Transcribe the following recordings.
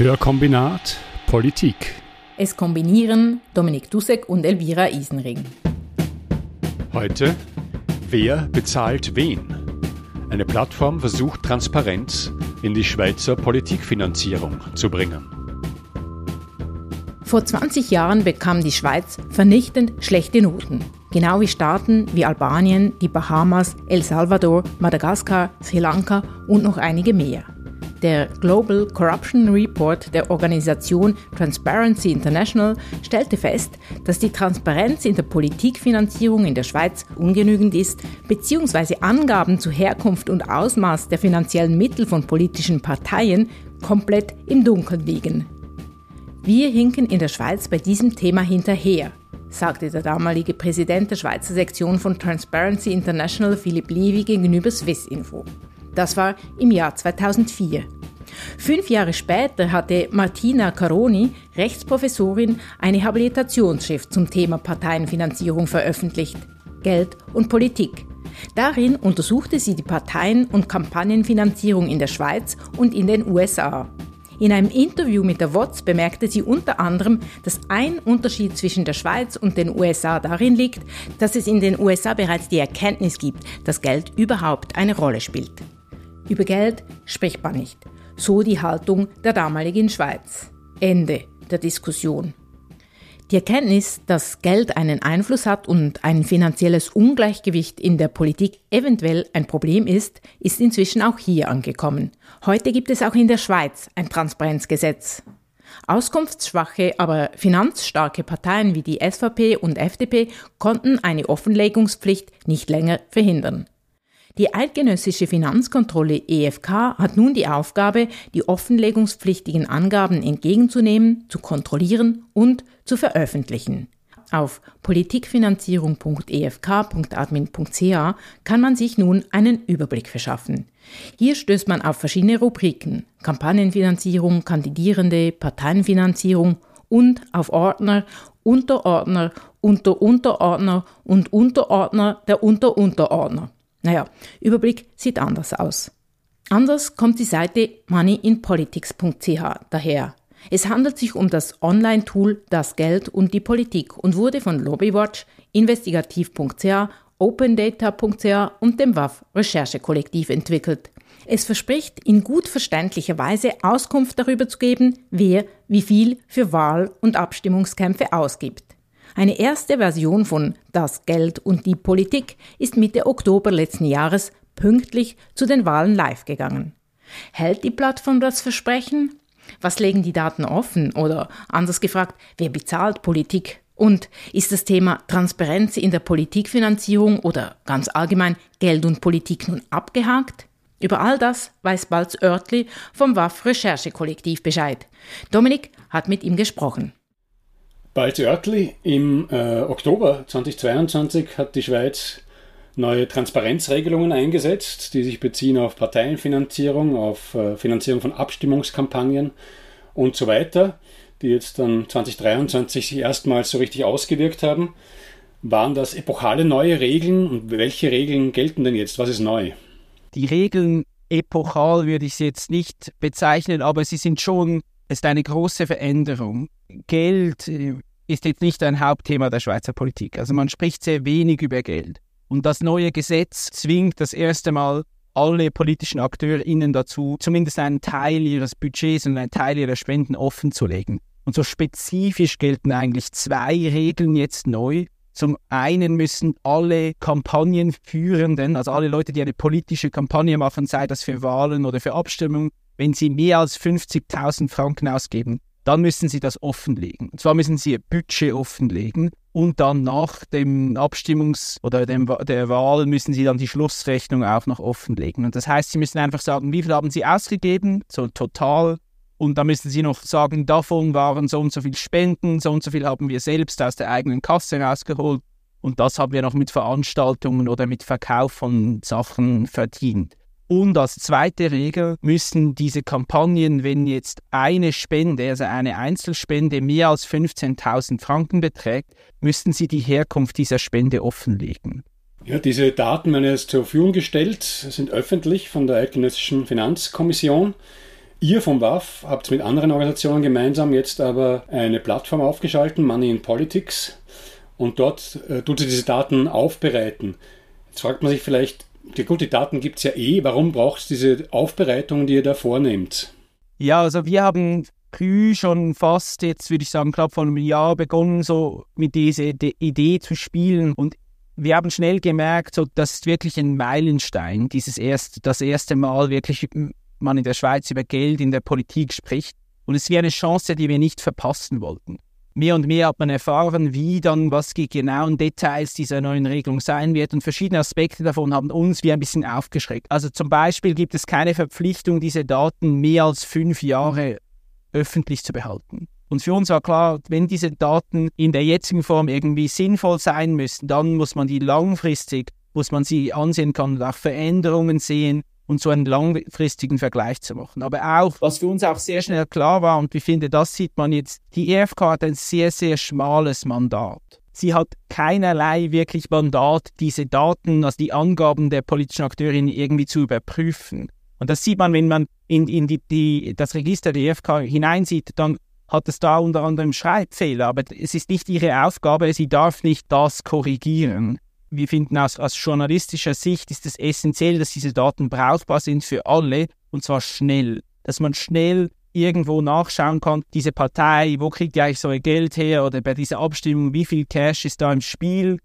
Hörkombinat Politik. Es kombinieren Dominik Dussek und Elvira Isenring. Heute Wer bezahlt wen? Eine Plattform versucht Transparenz in die Schweizer Politikfinanzierung zu bringen. Vor 20 Jahren bekam die Schweiz vernichtend schlechte Noten. Genau wie Staaten wie Albanien, die Bahamas, El Salvador, Madagaskar, Sri Lanka und noch einige mehr. Der Global Corruption Report der Organisation Transparency International stellte fest, dass die Transparenz in der Politikfinanzierung in der Schweiz ungenügend ist, bzw. Angaben zu Herkunft und Ausmaß der finanziellen Mittel von politischen Parteien komplett im Dunkeln liegen. Wir hinken in der Schweiz bei diesem Thema hinterher, sagte der damalige Präsident der Schweizer Sektion von Transparency International Philipp Levy gegenüber Swissinfo. Das war im Jahr 2004. Fünf Jahre später hatte Martina Caroni, Rechtsprofessorin, eine Habilitationsschrift zum Thema Parteienfinanzierung veröffentlicht. Geld und Politik. Darin untersuchte sie die Parteien- und Kampagnenfinanzierung in der Schweiz und in den USA. In einem Interview mit der WOTS bemerkte sie unter anderem, dass ein Unterschied zwischen der Schweiz und den USA darin liegt, dass es in den USA bereits die Erkenntnis gibt, dass Geld überhaupt eine Rolle spielt. Über Geld spricht man nicht. So die Haltung der damaligen Schweiz. Ende der Diskussion. Die Erkenntnis, dass Geld einen Einfluss hat und ein finanzielles Ungleichgewicht in der Politik eventuell ein Problem ist, ist inzwischen auch hier angekommen. Heute gibt es auch in der Schweiz ein Transparenzgesetz. Auskunftsschwache, aber finanzstarke Parteien wie die SVP und FDP konnten eine Offenlegungspflicht nicht länger verhindern. Die eidgenössische Finanzkontrolle EFK hat nun die Aufgabe, die offenlegungspflichtigen Angaben entgegenzunehmen, zu kontrollieren und zu veröffentlichen. Auf politikfinanzierung.efk.admin.ca kann man sich nun einen Überblick verschaffen. Hier stößt man auf verschiedene Rubriken Kampagnenfinanzierung, Kandidierende, Parteienfinanzierung und auf Ordner, Unterordner, Unterunterordner und Unterordner der Unterunterordner. Naja, Überblick sieht anders aus. Anders kommt die Seite moneyinpolitics.ch daher. Es handelt sich um das Online-Tool Das Geld und die Politik und wurde von Lobbywatch, investigativ.ch, opendata.ch und dem WAF Recherchekollektiv entwickelt. Es verspricht, in gut verständlicher Weise Auskunft darüber zu geben, wer wie viel für Wahl- und Abstimmungskämpfe ausgibt. Eine erste Version von Das Geld und die Politik ist Mitte Oktober letzten Jahres pünktlich zu den Wahlen live gegangen. Hält die Plattform das Versprechen? Was legen die Daten offen? Oder anders gefragt, wer bezahlt Politik? Und ist das Thema Transparenz in der Politikfinanzierung oder ganz allgemein Geld und Politik nun abgehakt? Über all das weiß Balz Oertli vom WAF Recherchekollektiv Bescheid. Dominik hat mit ihm gesprochen. Balz Oertli, im äh, Oktober 2022 hat die Schweiz neue Transparenzregelungen eingesetzt, die sich beziehen auf Parteienfinanzierung, auf äh, Finanzierung von Abstimmungskampagnen und so weiter, die jetzt dann 2023 sich erstmals so richtig ausgewirkt haben. Waren das epochale neue Regeln und welche Regeln gelten denn jetzt? Was ist neu? Die Regeln epochal würde ich sie jetzt nicht bezeichnen, aber sie sind schon, ist eine große Veränderung. Geld äh, ist jetzt nicht ein Hauptthema der Schweizer Politik. Also man spricht sehr wenig über Geld. Und das neue Gesetz zwingt das erste Mal alle politischen AkteurInnen dazu, zumindest einen Teil ihres Budgets und einen Teil ihrer Spenden offen zu legen. Und so spezifisch gelten eigentlich zwei Regeln jetzt neu. Zum einen müssen alle Kampagnenführenden, also alle Leute, die eine politische Kampagne machen, sei das für Wahlen oder für Abstimmungen, wenn sie mehr als 50.000 Franken ausgeben, dann müssen sie das offenlegen. Und zwar müssen sie ihr Budget offenlegen und dann nach dem Abstimmungs- oder dem, der Wahl müssen sie dann die Schlussrechnung auch noch offenlegen. Und das heißt, sie müssen einfach sagen, wie viel haben sie ausgegeben, so total. Und dann müssen sie noch sagen, davon waren so und so viel Spenden, so und so viel haben wir selbst aus der eigenen Kasse rausgeholt. Und das haben wir noch mit Veranstaltungen oder mit Verkauf von Sachen verdient. Und als zweite Regel müssen diese Kampagnen, wenn jetzt eine Spende, also eine Einzelspende mehr als 15.000 Franken beträgt, müssten sie die Herkunft dieser Spende offenlegen. Ja, diese Daten werden jetzt zur Verfügung gestellt, sind öffentlich von der Eidgenössischen Finanzkommission. Ihr vom WAF habt mit anderen Organisationen gemeinsam jetzt aber eine Plattform aufgeschaltet, Money in Politics, und dort äh, tut sie diese Daten aufbereiten. Jetzt fragt man sich vielleicht, ja gut, die Daten gibt es ja eh, warum braucht es diese Aufbereitung, die ihr da vornehmt? Ja, also wir haben früh schon fast, jetzt würde ich sagen, glaube vor einem Jahr begonnen, so mit dieser Idee zu spielen und wir haben schnell gemerkt, so, das ist wirklich ein Meilenstein, dieses erste, das erste Mal wirklich man in der Schweiz über Geld in der Politik spricht. Und es wäre eine Chance, die wir nicht verpassen wollten. Mehr und mehr hat man erfahren, wie dann, was die genauen Details dieser neuen Regelung sein wird. Und verschiedene Aspekte davon haben uns wie ein bisschen aufgeschreckt. Also zum Beispiel gibt es keine Verpflichtung, diese Daten mehr als fünf Jahre öffentlich zu behalten. Und für uns war klar, wenn diese Daten in der jetzigen Form irgendwie sinnvoll sein müssen, dann muss man die langfristig, muss man sie ansehen können und auch Veränderungen sehen und so einen langfristigen Vergleich zu machen. Aber auch, was für uns auch sehr schnell klar war, und ich finde, das sieht man jetzt, die EFK hat ein sehr, sehr schmales Mandat. Sie hat keinerlei wirklich Mandat, diese Daten, also die Angaben der politischen Akteurin irgendwie zu überprüfen. Und das sieht man, wenn man in, in die, die, das Register der EFK hineinsieht, dann hat es da unter anderem Schreibfehler, aber es ist nicht ihre Aufgabe, sie darf nicht das korrigieren. Wir finden aus, aus journalistischer Sicht ist es essentiell, dass diese Daten brauchbar sind für alle und zwar schnell. Dass man schnell irgendwo nachschauen kann, diese Partei, wo kriegt die eigentlich so ihr Geld her oder bei dieser Abstimmung, wie viel Cash ist da im Spiel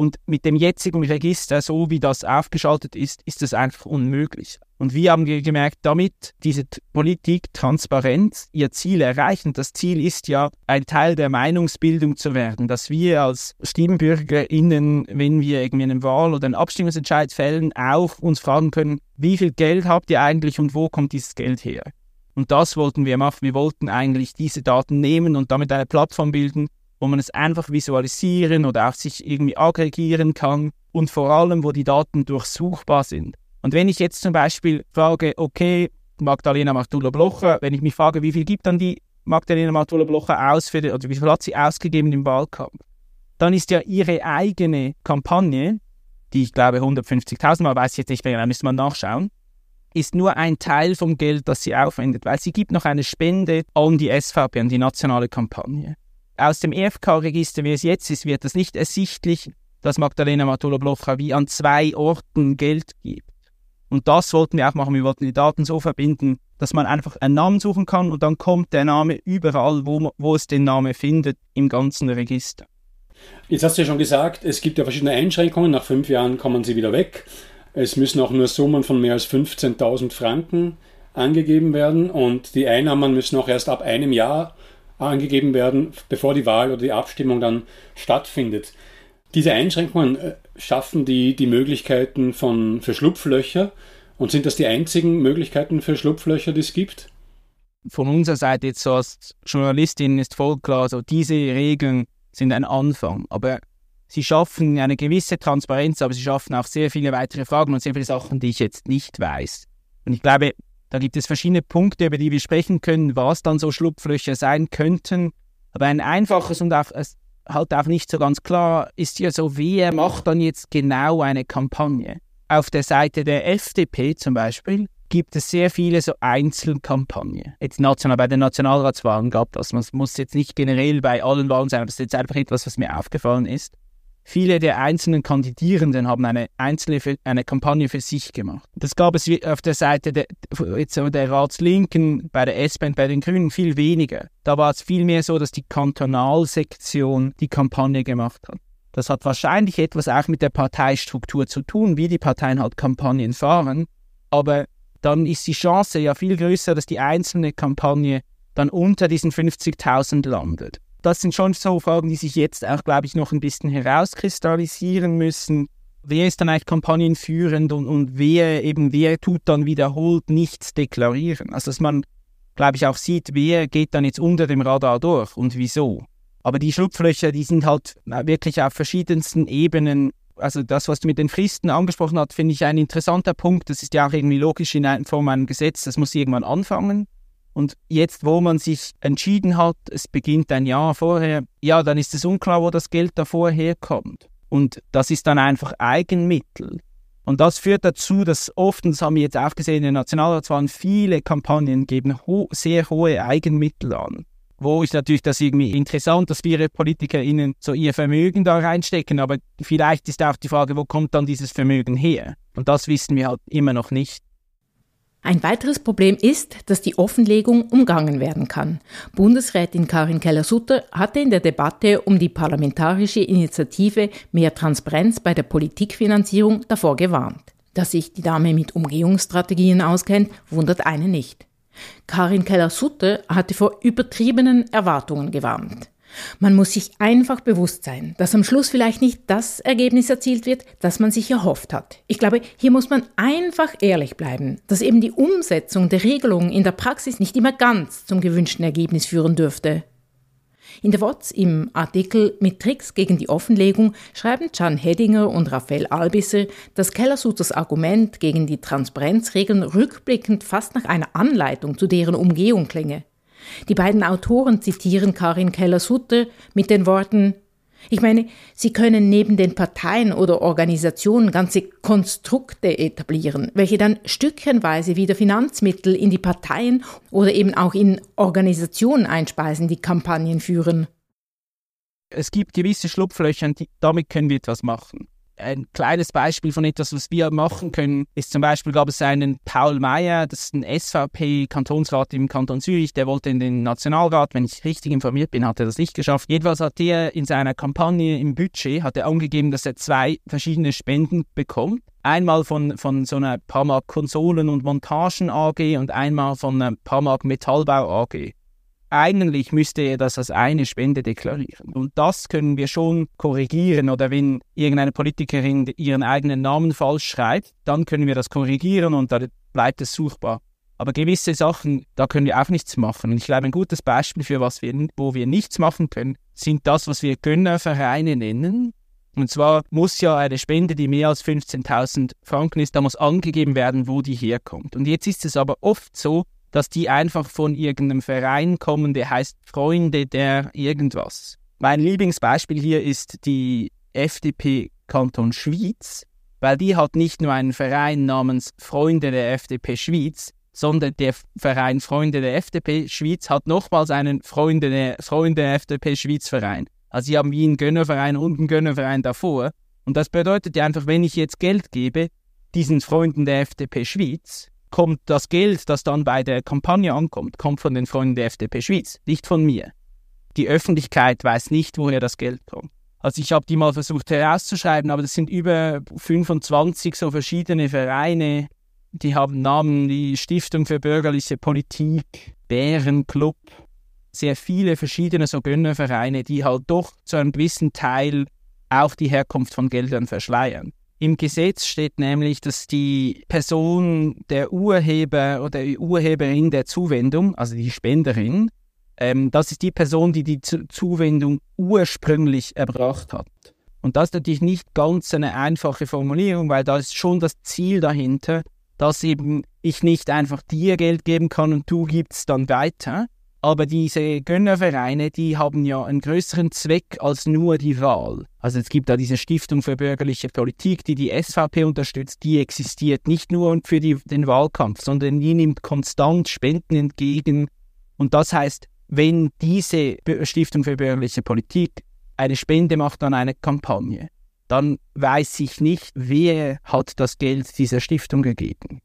und mit dem jetzigen Register, so wie das aufgeschaltet ist, ist das einfach unmöglich. Und wir haben gemerkt, damit diese Politik Transparenz ihr Ziel erreicht. Und das Ziel ist ja, ein Teil der Meinungsbildung zu werden, dass wir als StimmbürgerInnen, wenn wir irgendwie einen Wahl- oder einen Abstimmungsentscheid fällen, auch uns fragen können, wie viel Geld habt ihr eigentlich und wo kommt dieses Geld her? Und das wollten wir machen. Wir wollten eigentlich diese Daten nehmen und damit eine Plattform bilden, wo man es einfach visualisieren oder auch sich irgendwie aggregieren kann und vor allem, wo die Daten durchsuchbar sind. Und wenn ich jetzt zum Beispiel frage, okay, Magdalena Martula-Blocher, wenn ich mich frage, wie viel gibt dann die Magdalena Martula-Blocher aus für die, oder wie viel hat sie ausgegeben im Wahlkampf, dann ist ja ihre eigene Kampagne, die ich glaube 150.000 Mal, weiß ich jetzt nicht mehr, da müsste man nachschauen, ist nur ein Teil vom Geld, das sie aufwendet, weil sie gibt noch eine Spende an die SVP, an die nationale Kampagne aus dem EFK-Register, wie es jetzt ist, wird das nicht ersichtlich, dass Magdalena Matula-Blocha wie an zwei Orten Geld gibt. Und das wollten wir auch machen. Wir wollten die Daten so verbinden, dass man einfach einen Namen suchen kann und dann kommt der Name überall, wo, wo es den Namen findet, im ganzen Register. Jetzt hast du ja schon gesagt, es gibt ja verschiedene Einschränkungen. Nach fünf Jahren kommen sie wieder weg. Es müssen auch nur Summen von mehr als 15.000 Franken angegeben werden und die Einnahmen müssen auch erst ab einem Jahr angegeben werden, bevor die Wahl oder die Abstimmung dann stattfindet. Diese Einschränkungen äh, schaffen die, die Möglichkeiten von, für Schlupflöcher und sind das die einzigen Möglichkeiten für Schlupflöcher, die es gibt? Von unserer Seite jetzt als Journalistin ist voll klar, so diese Regeln sind ein Anfang, aber sie schaffen eine gewisse Transparenz, aber sie schaffen auch sehr viele weitere Fragen und sehr viele Sachen, die ich jetzt nicht weiß. Und ich glaube, da gibt es verschiedene Punkte, über die wir sprechen können, was dann so Schlupflöcher sein könnten. Aber ein einfaches und auch, halt auch nicht so ganz klar ist ja so, wer macht dann jetzt genau eine Kampagne? Auf der Seite der FDP zum Beispiel gibt es sehr viele so Einzelkampagnen. Jetzt national, bei den Nationalratswahlen gab das. Man muss jetzt nicht generell bei allen Wahlen sein, aber das ist jetzt einfach etwas, was mir aufgefallen ist. Viele der einzelnen Kandidierenden haben eine einzelne eine Kampagne für sich gemacht. Das gab es auf der Seite der, der Ratslinken, bei der SP und bei den Grünen viel weniger. Da war es vielmehr so, dass die Kantonalsektion die Kampagne gemacht hat. Das hat wahrscheinlich etwas auch mit der Parteistruktur zu tun, wie die Parteien halt Kampagnen fahren. Aber dann ist die Chance ja viel größer, dass die einzelne Kampagne dann unter diesen 50.000 landet das sind schon so Fragen, die sich jetzt auch, glaube ich, noch ein bisschen herauskristallisieren müssen. Wer ist dann eigentlich kampagnenführend und, und wer eben, wer tut dann wiederholt nichts deklarieren? Also, dass man, glaube ich, auch sieht, wer geht dann jetzt unter dem Radar durch und wieso. Aber die Schlupflöcher, die sind halt wirklich auf verschiedensten Ebenen. Also das, was du mit den Fristen angesprochen hast, finde ich ein interessanter Punkt. Das ist ja auch irgendwie logisch in Form eines Gesetz. Das muss irgendwann anfangen. Und jetzt, wo man sich entschieden hat, es beginnt ein Jahr vorher, ja, dann ist es unklar, wo das Geld davor herkommt. Und das ist dann einfach Eigenmittel. Und das führt dazu, dass oft, das haben wir jetzt auch gesehen in Nationalratswahlen, viele Kampagnen geben ho sehr hohe Eigenmittel an. Wo ist natürlich das irgendwie interessant, dass viele PolitikerInnen so ihr Vermögen da reinstecken, aber vielleicht ist auch die Frage, wo kommt dann dieses Vermögen her? Und das wissen wir halt immer noch nicht. Ein weiteres Problem ist, dass die Offenlegung umgangen werden kann. Bundesrätin Karin Keller-Sutter hatte in der Debatte um die parlamentarische Initiative Mehr Transparenz bei der Politikfinanzierung davor gewarnt. Dass sich die Dame mit Umgehungsstrategien auskennt, wundert einen nicht. Karin Keller-Sutter hatte vor übertriebenen Erwartungen gewarnt. Man muss sich einfach bewusst sein, dass am Schluss vielleicht nicht das Ergebnis erzielt wird, das man sich erhofft hat. Ich glaube, hier muss man einfach ehrlich bleiben, dass eben die Umsetzung der Regelungen in der Praxis nicht immer ganz zum gewünschten Ergebnis führen dürfte. In der WOTS im Artikel mit Tricks gegen die Offenlegung schreiben Can Hedinger und Raphael Albisser, dass Kellersuters Argument gegen die Transparenzregeln rückblickend fast nach einer Anleitung zu deren Umgehung klinge. Die beiden Autoren zitieren Karin Keller-Sutter mit den Worten ich meine, Sie können neben den Parteien oder Organisationen ganze Konstrukte etablieren, welche dann stückchenweise wieder Finanzmittel in die Parteien oder eben auch in Organisationen einspeisen, die Kampagnen führen. Es gibt gewisse Schlupflöcher, damit können wir etwas machen ein kleines Beispiel von etwas, was wir machen können, ist zum Beispiel, gab es einen Paul Meyer, das ist ein SVP-Kantonsrat im Kanton Zürich, der wollte in den Nationalrat, wenn ich richtig informiert bin, hat er das nicht geschafft. Jedenfalls hat er in seiner Kampagne im Budget, hat er angegeben, dass er zwei verschiedene Spenden bekommt. Einmal von, von so einer Pamark Konsolen- und Montagen AG und einmal von einer Pamark Metallbau AG eigentlich müsste er das als eine Spende deklarieren. Und das können wir schon korrigieren. Oder wenn irgendeine Politikerin ihren eigenen Namen falsch schreibt, dann können wir das korrigieren und da bleibt es suchbar. Aber gewisse Sachen, da können wir auch nichts machen. Und ich glaube, ein gutes Beispiel für was wir, wo wir nichts machen können, sind das, was wir Gönnervereine nennen. Und zwar muss ja eine Spende, die mehr als 15.000 Franken ist, da muss angegeben werden, wo die herkommt. Und jetzt ist es aber oft so, dass die einfach von irgendeinem Verein kommen, der heißt Freunde der irgendwas. Mein Lieblingsbeispiel hier ist die FDP Kanton Schwyz, weil die hat nicht nur einen Verein namens Freunde der FDP Schwyz, sondern der Verein Freunde der FDP Schwyz hat nochmals einen Freunde der, Freunde der FDP Schwyz Verein. Also sie haben wie einen Gönnerverein und einen Gönnerverein davor. Und das bedeutet ja einfach, wenn ich jetzt Geld gebe, diesen Freunden der FDP Schwyz, kommt das Geld, das dann bei der Kampagne ankommt, kommt von den Freunden der FDP Schweiz, nicht von mir. Die Öffentlichkeit weiß nicht, woher das Geld kommt. Also ich habe die mal versucht herauszuschreiben, aber das sind über 25 so verschiedene Vereine, die haben Namen wie Stiftung für bürgerliche Politik, Bärenclub, sehr viele verschiedene so Gönnervereine, die halt doch zu einem gewissen Teil auch die Herkunft von Geldern verschleiern. Im Gesetz steht nämlich, dass die Person, der Urheber oder die Urheberin der Zuwendung, also die Spenderin, ähm, das ist die Person, die die Zuwendung ursprünglich erbracht hat. Und das ist natürlich nicht ganz eine einfache Formulierung, weil da ist schon das Ziel dahinter, dass eben ich nicht einfach dir Geld geben kann und du gibst dann weiter, aber diese Gönnervereine, die haben ja einen größeren Zweck als nur die Wahl. Also es gibt da diese Stiftung für bürgerliche Politik, die die SVP unterstützt. Die existiert nicht nur für die, den Wahlkampf, sondern die nimmt konstant Spenden entgegen. Und das heißt, wenn diese Stiftung für bürgerliche Politik eine Spende macht an eine Kampagne, dann weiß ich nicht, wer hat das Geld dieser Stiftung gegeben.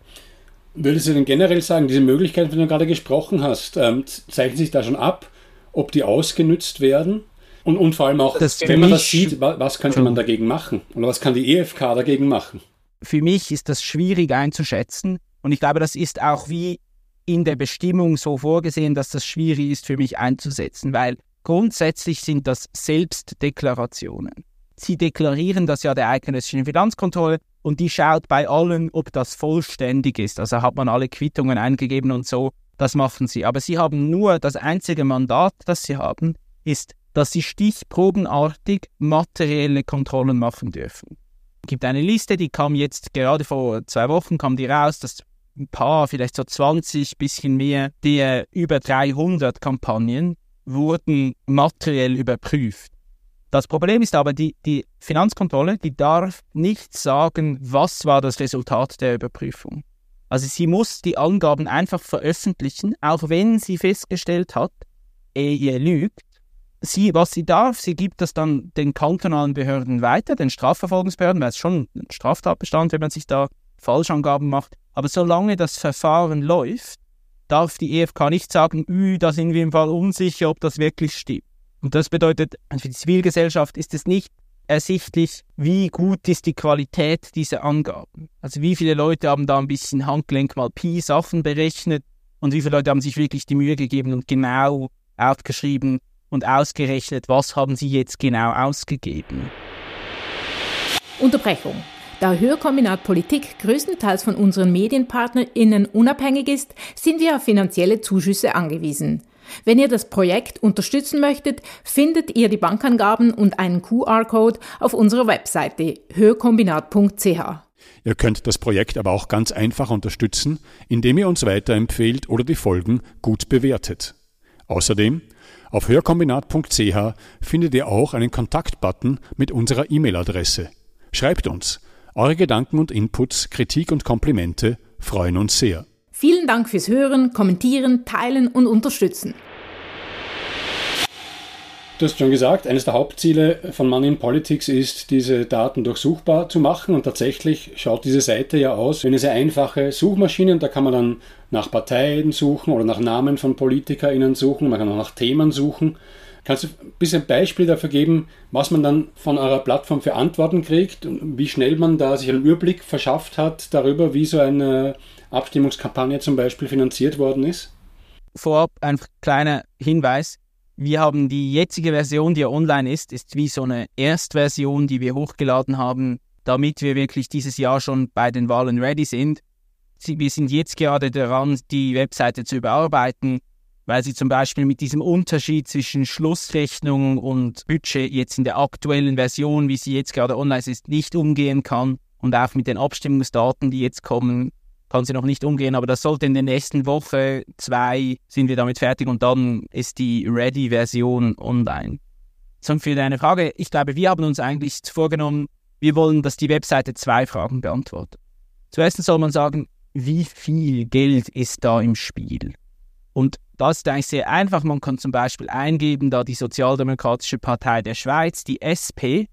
Würdest du denn generell sagen, diese Möglichkeiten, von denen du gerade gesprochen hast, ähm, zeichnen sich da schon ab, ob die ausgenützt werden? Und, und vor allem auch, das wenn man das sieht, was könnte man dagegen machen? Oder was kann die EFK dagegen machen? Für mich ist das schwierig einzuschätzen. Und ich glaube, das ist auch wie in der Bestimmung so vorgesehen, dass das schwierig ist für mich einzusetzen, weil grundsätzlich sind das Selbstdeklarationen. Sie deklarieren das ja der eidgenössischen Finanzkontrolle und die schaut bei allen, ob das vollständig ist. Also hat man alle Quittungen eingegeben und so. Das machen sie. Aber sie haben nur das einzige Mandat, das sie haben, ist, dass sie stichprobenartig materielle Kontrollen machen dürfen. Es gibt eine Liste, die kam jetzt gerade vor zwei Wochen, kam die raus, dass ein paar, vielleicht so 20, bisschen mehr, der über 300 Kampagnen wurden materiell überprüft. Das Problem ist aber, die, die Finanzkontrolle, die darf nicht sagen, was war das Resultat der Überprüfung. Also sie muss die Angaben einfach veröffentlichen, auch wenn sie festgestellt hat, er lügt. Sie, was sie darf, sie gibt das dann den kantonalen Behörden weiter, den Strafverfolgungsbehörden, weil es schon ein Straftatbestand, wenn man sich da Falschangaben macht. Aber solange das Verfahren läuft, darf die EFK nicht sagen, da sind wir im Fall unsicher, ob das wirklich stimmt. Und das bedeutet, für die Zivilgesellschaft ist es nicht ersichtlich, wie gut ist die Qualität dieser Angaben. Also wie viele Leute haben da ein bisschen Handgelenk mal Pi-Sachen berechnet und wie viele Leute haben sich wirklich die Mühe gegeben und genau aufgeschrieben und ausgerechnet, was haben sie jetzt genau ausgegeben. Unterbrechung. Da Hörkombinat Politik größtenteils von unseren MedienpartnerInnen unabhängig ist, sind wir auf finanzielle Zuschüsse angewiesen. Wenn ihr das Projekt unterstützen möchtet, findet ihr die Bankangaben und einen QR-Code auf unserer Webseite hörkombinat.ch. Ihr könnt das Projekt aber auch ganz einfach unterstützen, indem ihr uns weiterempfehlt oder die Folgen gut bewertet. Außerdem, auf hörkombinat.ch findet ihr auch einen Kontaktbutton mit unserer E-Mail-Adresse. Schreibt uns. Eure Gedanken und Inputs, Kritik und Komplimente freuen uns sehr. Vielen Dank fürs Hören, Kommentieren, Teilen und Unterstützen. Du hast schon gesagt, eines der Hauptziele von Money in Politics ist, diese Daten durchsuchbar zu machen. Und tatsächlich schaut diese Seite ja aus wie eine sehr einfache Suchmaschine. Und da kann man dann nach Parteien suchen oder nach Namen von PolitikerInnen suchen. Man kann auch nach Themen suchen. Kannst du ein bisschen Beispiel dafür geben, was man dann von eurer Plattform für Antworten kriegt und wie schnell man da sich einen Überblick verschafft hat darüber, wie so eine Abstimmungskampagne zum Beispiel finanziert worden ist? Vorab ein kleiner Hinweis. Wir haben die jetzige Version, die ja online ist, ist wie so eine Erstversion, die wir hochgeladen haben, damit wir wirklich dieses Jahr schon bei den Wahlen ready sind. Wir sind jetzt gerade daran, die Webseite zu überarbeiten weil sie zum Beispiel mit diesem Unterschied zwischen Schlussrechnung und Budget jetzt in der aktuellen Version, wie sie jetzt gerade online ist, nicht umgehen kann. Und auch mit den Abstimmungsdaten, die jetzt kommen, kann sie noch nicht umgehen. Aber das sollte in der nächsten Woche, zwei, sind wir damit fertig und dann ist die Ready-Version online. So, für deine Frage, ich glaube, wir haben uns eigentlich vorgenommen, wir wollen, dass die Webseite zwei Fragen beantwortet. Zuerst soll man sagen, wie viel Geld ist da im Spiel? Und das ist eigentlich sehr einfach. Man kann zum Beispiel eingeben, da die Sozialdemokratische Partei der Schweiz, die SP,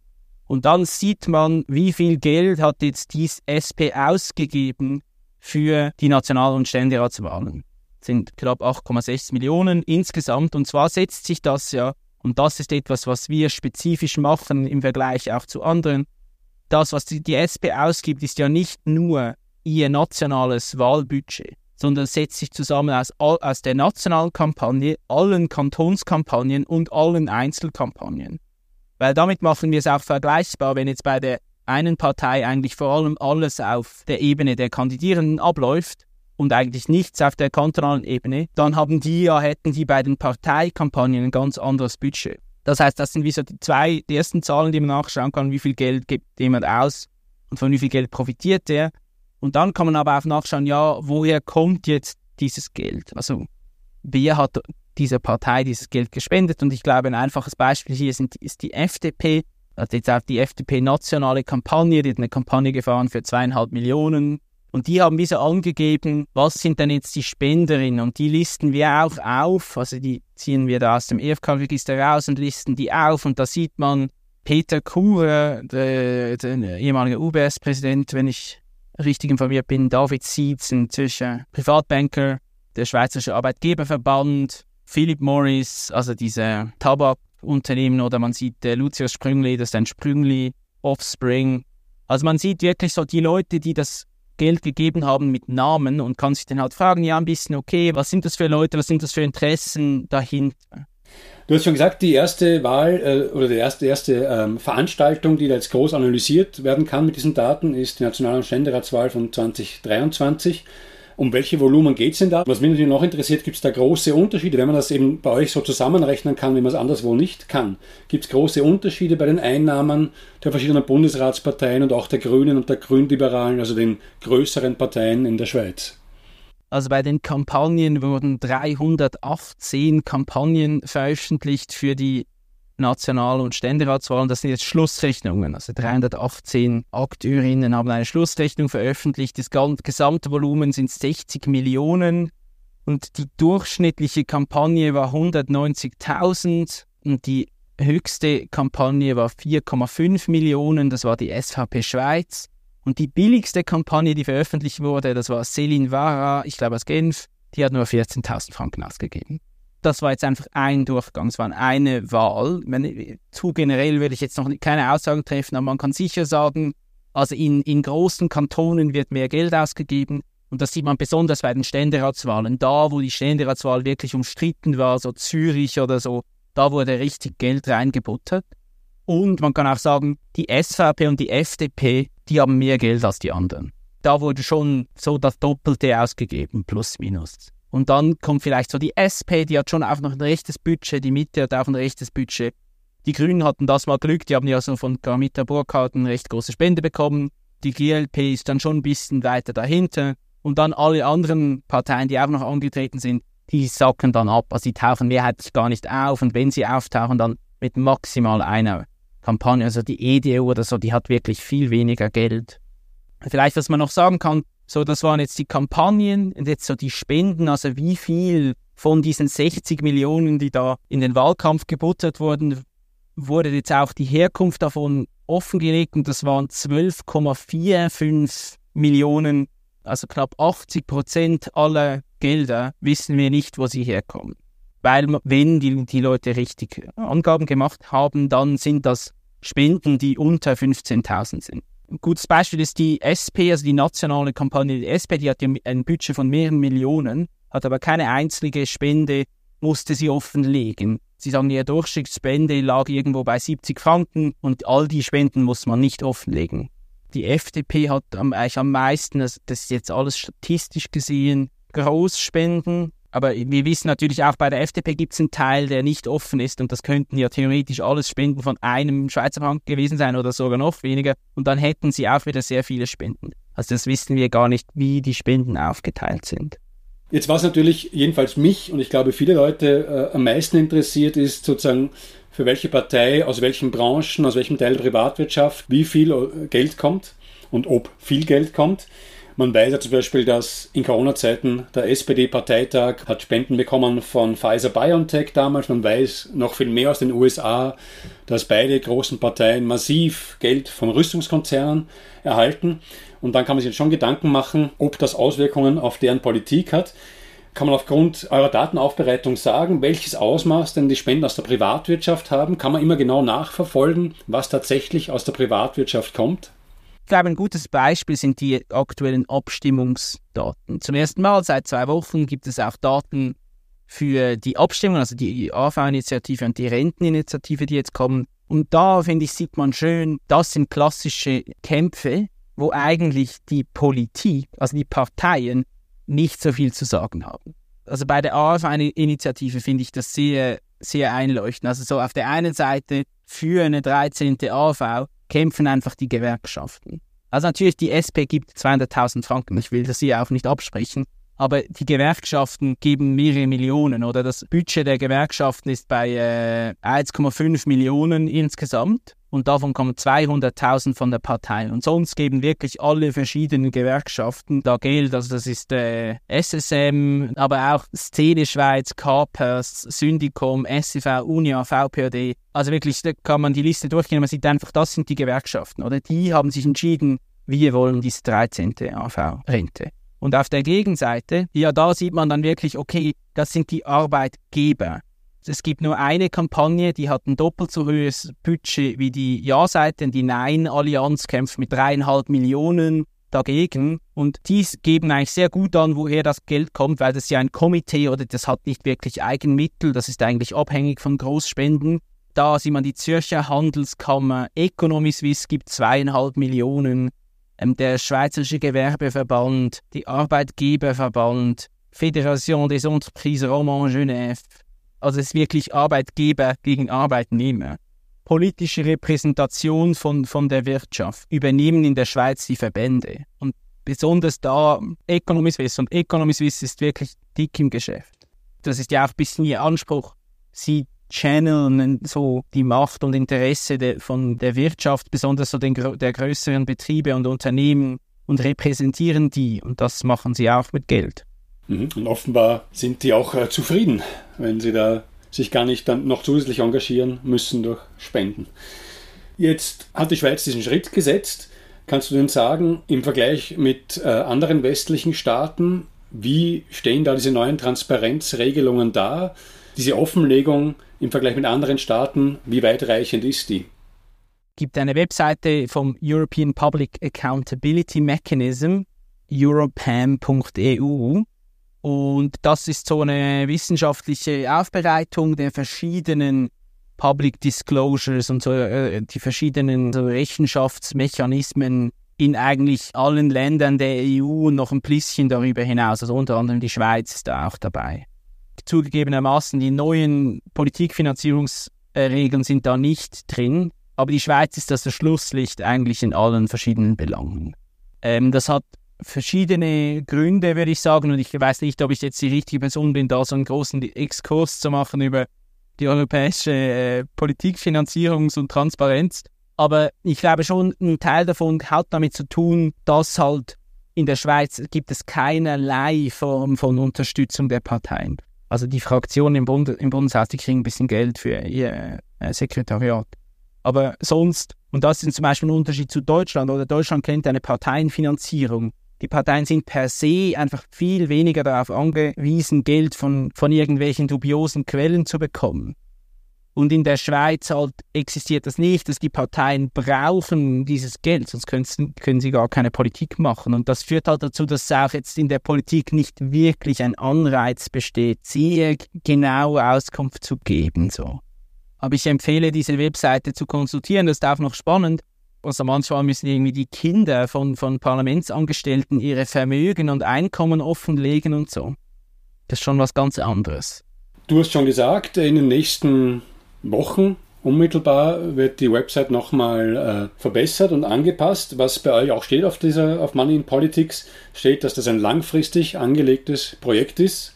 und dann sieht man, wie viel Geld hat jetzt die SP ausgegeben für die National- und Ständeratswahlen. Das sind knapp 8,6 Millionen insgesamt. Und zwar setzt sich das ja, und das ist etwas, was wir spezifisch machen im Vergleich auch zu anderen. Das, was die, die SP ausgibt, ist ja nicht nur ihr nationales Wahlbudget sondern setzt sich zusammen aus, aus der nationalen Kampagne, allen Kantonskampagnen und allen Einzelkampagnen. Weil damit machen wir es auch vergleichbar, wenn jetzt bei der einen Partei eigentlich vor allem alles auf der Ebene der Kandidierenden abläuft und eigentlich nichts auf der kantonalen Ebene, dann haben die ja, hätten die bei den Parteikampagnen ein ganz anderes Budget. Das heißt, das sind wie so die zwei die ersten Zahlen, die man nachschauen kann, wie viel Geld gibt jemand aus und von wie viel Geld profitiert der. Und dann kann man aber auch nachschauen, ja, woher kommt jetzt dieses Geld? Also wer hat dieser Partei dieses Geld gespendet? Und ich glaube, ein einfaches Beispiel hier sind, ist die FDP. Also jetzt auch die FDP nationale Kampagne, die hat eine Kampagne gefahren für zweieinhalb Millionen. Und die haben wie so angegeben, was sind denn jetzt die Spenderinnen? Und die listen wir auch auf. Also die ziehen wir da aus dem EFK-Register raus und listen die auf. Und da sieht man Peter Kuhre, der, der ehemalige UBS-Präsident, wenn ich richtig informiert bin, David Sietz, inzwischen Privatbanker, der Schweizerische Arbeitgeberverband, Philip Morris, also diese Tabakunternehmen, oder man sieht äh, Lucius Sprüngli, das ist ein Sprüngli, Offspring. Also man sieht wirklich so die Leute, die das Geld gegeben haben mit Namen und kann sich dann halt fragen, ja, ein bisschen, okay, was sind das für Leute, was sind das für Interessen dahinter? Du hast schon gesagt, die erste Wahl äh, oder die erste, erste ähm, Veranstaltung, die da jetzt groß analysiert werden kann mit diesen Daten, ist die National- und Ständeratswahl von 2023. Um welche Volumen geht es denn da? Was mich natürlich noch interessiert, gibt es da große Unterschiede, wenn man das eben bei euch so zusammenrechnen kann, wie man es anderswo nicht kann? Gibt es große Unterschiede bei den Einnahmen der verschiedenen Bundesratsparteien und auch der Grünen und der Grünliberalen, also den größeren Parteien in der Schweiz? Also bei den Kampagnen wurden 318 Kampagnen veröffentlicht für die National- und Ständeratswahlen. Das sind jetzt Schlussrechnungen. Also 318 Akteurinnen haben eine Schlussrechnung veröffentlicht. Das gesamte Volumen sind 60 Millionen und die durchschnittliche Kampagne war 190.000 und die höchste Kampagne war 4,5 Millionen. Das war die SVP Schweiz. Und die billigste Kampagne, die veröffentlicht wurde, das war Céline Vara, ich glaube aus Genf, die hat nur 14.000 Franken ausgegeben. Das war jetzt einfach ein Durchgang, es war eine Wahl. Meine, zu generell würde ich jetzt noch keine Aussagen treffen, aber man kann sicher sagen, also in, in großen Kantonen wird mehr Geld ausgegeben. Und das sieht man besonders bei den Ständeratswahlen. Da, wo die Ständeratswahl wirklich umstritten war, so Zürich oder so, da wurde richtig Geld reingebuttert. Und man kann auch sagen, die SVP und die FDP, die haben mehr Geld als die anderen. Da wurde schon so das Doppelte ausgegeben, plus minus. Und dann kommt vielleicht so die SP, die hat schon auch noch ein rechtes Budget, die Mitte hat auch ein rechtes Budget. Die Grünen hatten das mal Glück, die haben ja so von Carmita Burkhardt eine recht große Spende bekommen. Die GLP ist dann schon ein bisschen weiter dahinter. Und dann alle anderen Parteien, die auch noch angetreten sind, die sacken dann ab. Also die tauchen mehrheitlich gar nicht auf. Und wenn sie auftauchen, dann mit maximal einer Kampagne. Also die EDU oder so, die hat wirklich viel weniger Geld. Vielleicht, was man noch sagen kann, so, das waren jetzt die Kampagnen und jetzt so die Spenden, also wie viel von diesen 60 Millionen, die da in den Wahlkampf gebuttert wurden, wurde jetzt auch die Herkunft davon offengelegt und das waren 12,45 Millionen, also knapp 80 Prozent aller Gelder wissen wir nicht, wo sie herkommen. Weil wenn die, die Leute richtig Angaben gemacht haben, dann sind das Spenden, die unter 15.000 sind. Ein gutes Beispiel ist die SP, also die nationale Kampagne der SP, die hat ja ein Budget von mehreren Millionen, hat aber keine einzige Spende, musste sie offenlegen. Sie sagen, ihre Durchschnittsspende lag irgendwo bei 70 Franken und all die Spenden muss man nicht offenlegen. Die FDP hat am, eigentlich am meisten, das ist jetzt alles statistisch gesehen, Großspenden, aber wir wissen natürlich auch, bei der FDP gibt es einen Teil, der nicht offen ist und das könnten ja theoretisch alles Spenden von einem Schweizer Franken gewesen sein oder sogar noch weniger und dann hätten sie auch wieder sehr viele Spenden. Also das wissen wir gar nicht, wie die Spenden aufgeteilt sind. Jetzt was natürlich jedenfalls mich und ich glaube viele Leute äh, am meisten interessiert ist sozusagen für welche Partei, aus welchen Branchen, aus welchem Teil der Privatwirtschaft, wie viel äh, Geld kommt und ob viel Geld kommt. Man weiß ja zum Beispiel, dass in Corona-Zeiten der SPD-Parteitag hat Spenden bekommen von Pfizer BioNTech damals. Man weiß noch viel mehr aus den USA, dass beide großen Parteien massiv Geld von Rüstungskonzernen erhalten. Und dann kann man sich jetzt schon Gedanken machen, ob das Auswirkungen auf deren Politik hat. Kann man aufgrund eurer Datenaufbereitung sagen, welches Ausmaß denn die Spenden aus der Privatwirtschaft haben? Kann man immer genau nachverfolgen, was tatsächlich aus der Privatwirtschaft kommt? Ich glaube, ein gutes Beispiel sind die aktuellen Abstimmungsdaten. Zum ersten Mal seit zwei Wochen gibt es auch Daten für die Abstimmung, also die AV-Initiative und die Renteninitiative, die jetzt kommen. Und da, finde ich, sieht man schön, das sind klassische Kämpfe, wo eigentlich die Politik, also die Parteien, nicht so viel zu sagen haben. Also bei der AV-Initiative finde ich das sehr, sehr einleuchtend. Also so auf der einen Seite für eine 13. AV kämpfen einfach die Gewerkschaften. Also natürlich, die SP gibt 200.000 Franken, ich will das hier auch nicht absprechen, aber die Gewerkschaften geben mehrere Millionen oder das Budget der Gewerkschaften ist bei äh, 1,5 Millionen insgesamt und davon kommen 200.000 von der Partei. Und sonst geben wirklich alle verschiedenen Gewerkschaften da Geld. Also das ist äh, SSM, aber auch Szene Schweiz, KPERS, Syndicom, SIV, Unia, VPOD. Also wirklich, da kann man die Liste durchgehen. Man sieht einfach, das sind die Gewerkschaften. Oder die haben sich entschieden, wir wollen diese 13. AV-Rente. Und auf der Gegenseite, ja, da sieht man dann wirklich, okay, das sind die Arbeitgeber. Es gibt nur eine Kampagne, die hat ein doppelt so hohes Budget wie die Ja-Seite. Die Nein-Allianz kämpft mit dreieinhalb Millionen dagegen. Und die geben eigentlich sehr gut an, woher das Geld kommt, weil das ja ein Komitee oder das hat nicht wirklich Eigenmittel. Das ist eigentlich abhängig von Großspenden. Da sieht man die Zürcher Handelskammer, Economy Suisse gibt zweieinhalb Millionen, der Schweizerische Gewerbeverband, die Arbeitgeberverband, Fédération des Entreprises Roman Genève, also es ist wirklich Arbeitgeber gegen Arbeitnehmer. Politische Repräsentation von, von der Wirtschaft übernehmen in der Schweiz die Verbände. Und besonders da Economy Suisse. Und Economy Suisse ist wirklich dick im Geschäft. Das ist ja auch ein bisschen ihr Anspruch. Sie channeln so die Macht und Interesse de, von der Wirtschaft, besonders so den, der größeren Betriebe und Unternehmen und repräsentieren die. Und das machen sie auch mit Geld. Mhm. Und offenbar sind die auch äh, zufrieden, wenn sie da sich gar nicht dann noch zusätzlich engagieren müssen durch Spenden. Jetzt hat die Schweiz diesen Schritt gesetzt. Kannst du denn sagen, im Vergleich mit äh, anderen westlichen Staaten, wie stehen da diese neuen Transparenzregelungen da? Diese Offenlegung im Vergleich mit anderen Staaten, wie weitreichend ist die? Gibt eine Webseite vom European Public Accountability Mechanism, europam.eu. Und das ist so eine wissenschaftliche Aufbereitung der verschiedenen Public Disclosures und so äh, die verschiedenen so Rechenschaftsmechanismen in eigentlich allen Ländern der EU und noch ein bisschen darüber hinaus. Also unter anderem die Schweiz ist da auch dabei. Zugegebenermaßen die neuen Politikfinanzierungsregeln sind da nicht drin, aber die Schweiz ist das Schlusslicht eigentlich in allen verschiedenen Belangen. Ähm, das hat verschiedene Gründe, würde ich sagen, und ich weiß nicht, ob ich jetzt die richtige Person bin, da so einen großen Exkurs zu machen über die europäische äh, Politikfinanzierungs- und Transparenz. Aber ich glaube schon, ein Teil davon hat damit zu tun, dass halt in der Schweiz gibt es keinerlei Form von Unterstützung der Parteien. Also die Fraktionen im, Bund, im Bundeshaus, die kriegen ein bisschen Geld für ihr äh, Sekretariat. Aber sonst, und das ist zum Beispiel ein Unterschied zu Deutschland, oder Deutschland kennt eine Parteienfinanzierung. Die Parteien sind per se einfach viel weniger darauf angewiesen, Geld von, von irgendwelchen dubiosen Quellen zu bekommen. Und in der Schweiz halt existiert das nicht, dass die Parteien brauchen dieses Geld, sonst können, können sie gar keine Politik machen. Und das führt halt dazu, dass auch jetzt in der Politik nicht wirklich ein Anreiz besteht, sehr genau Auskunft zu geben. So. Aber ich empfehle, diese Webseite zu konsultieren. Das ist auch noch spannend. Also manchmal müssen irgendwie die Kinder von, von Parlamentsangestellten ihre Vermögen und Einkommen offenlegen und so. Das ist schon was ganz anderes. Du hast schon gesagt, in den nächsten Wochen unmittelbar wird die Website nochmal äh, verbessert und angepasst. Was bei euch auch steht auf dieser auf Money in Politics, steht, dass das ein langfristig angelegtes Projekt ist.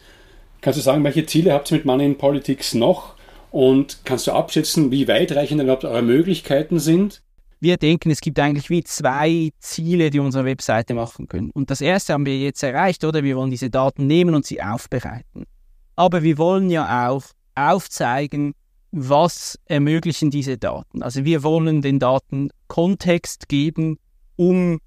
Kannst du sagen, welche Ziele habt ihr mit Money in Politics noch? Und kannst du abschätzen, wie weitreichend überhaupt eure Möglichkeiten sind? Wir denken, es gibt eigentlich wie zwei Ziele, die unsere Webseite machen können. Und das erste haben wir jetzt erreicht, oder? Wir wollen diese Daten nehmen und sie aufbereiten. Aber wir wollen ja auch aufzeigen, was ermöglichen diese Daten. Also wir wollen den Daten Kontext geben, um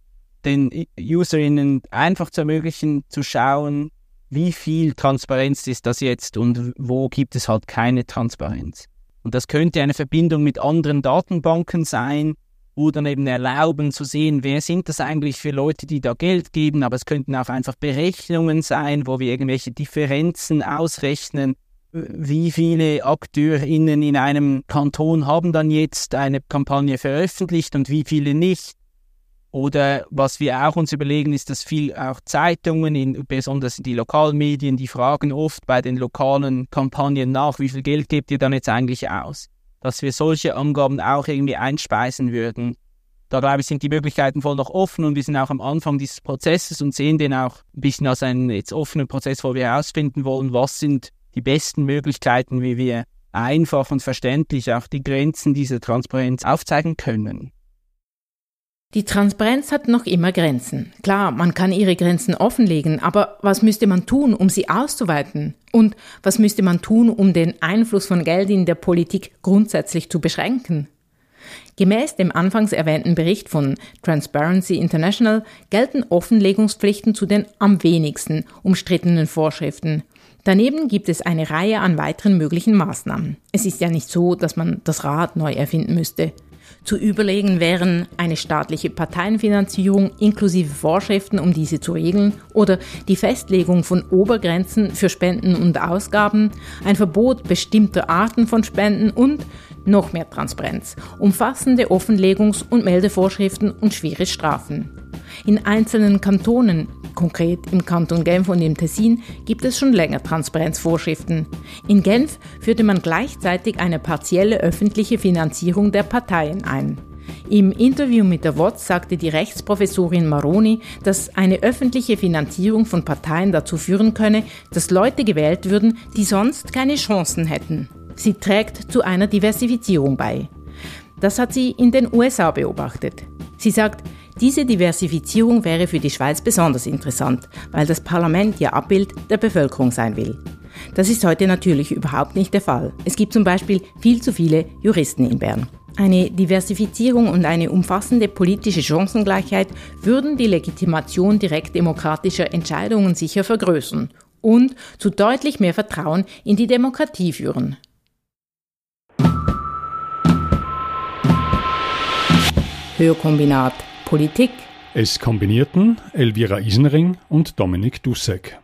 den Userinnen einfach zu ermöglichen, zu schauen, wie viel Transparenz ist das jetzt und wo gibt es halt keine Transparenz. Und das könnte eine Verbindung mit anderen Datenbanken sein oder eben erlauben zu sehen, wer sind das eigentlich für Leute, die da Geld geben, aber es könnten auch einfach Berechnungen sein, wo wir irgendwelche Differenzen ausrechnen, wie viele AkteurInnen in einem Kanton haben dann jetzt eine Kampagne veröffentlicht und wie viele nicht. Oder was wir auch uns überlegen, ist, dass viel auch Zeitungen, in, besonders die Lokalmedien, die fragen oft bei den lokalen Kampagnen nach, wie viel Geld gebt ihr dann jetzt eigentlich aus? Dass wir solche Angaben auch irgendwie einspeisen würden. Da glaube ich, sind die Möglichkeiten voll noch offen und wir sind auch am Anfang dieses Prozesses und sehen den auch ein bisschen als einen jetzt offenen Prozess, wo wir herausfinden wollen, was sind die besten Möglichkeiten, wie wir einfach und verständlich auch die Grenzen dieser Transparenz aufzeigen können. Die Transparenz hat noch immer Grenzen. Klar, man kann ihre Grenzen offenlegen, aber was müsste man tun, um sie auszuweiten? Und was müsste man tun, um den Einfluss von Geld in der Politik grundsätzlich zu beschränken? Gemäß dem anfangs erwähnten Bericht von Transparency International gelten Offenlegungspflichten zu den am wenigsten umstrittenen Vorschriften. Daneben gibt es eine Reihe an weiteren möglichen Maßnahmen. Es ist ja nicht so, dass man das Rad neu erfinden müsste. Zu überlegen wären eine staatliche Parteienfinanzierung inklusive Vorschriften, um diese zu regeln, oder die Festlegung von Obergrenzen für Spenden und Ausgaben, ein Verbot bestimmter Arten von Spenden und noch mehr Transparenz, umfassende Offenlegungs- und Meldevorschriften und schwere Strafen. In einzelnen Kantonen, konkret im Kanton Genf und im Tessin, gibt es schon länger Transparenzvorschriften. In Genf führte man gleichzeitig eine partielle öffentliche Finanzierung der Parteien ein. Im Interview mit der WOTS sagte die Rechtsprofessorin Maroni, dass eine öffentliche Finanzierung von Parteien dazu führen könne, dass Leute gewählt würden, die sonst keine Chancen hätten. Sie trägt zu einer Diversifizierung bei. Das hat sie in den USA beobachtet. Sie sagt, diese Diversifizierung wäre für die Schweiz besonders interessant, weil das Parlament ja Abbild der Bevölkerung sein will. Das ist heute natürlich überhaupt nicht der Fall. Es gibt zum Beispiel viel zu viele Juristen in Bern. Eine Diversifizierung und eine umfassende politische Chancengleichheit würden die Legitimation direkt demokratischer Entscheidungen sicher vergrößern und zu deutlich mehr Vertrauen in die Demokratie führen. Hörkombinat Politik. Es kombinierten Elvira Isenring und Dominik Dussek.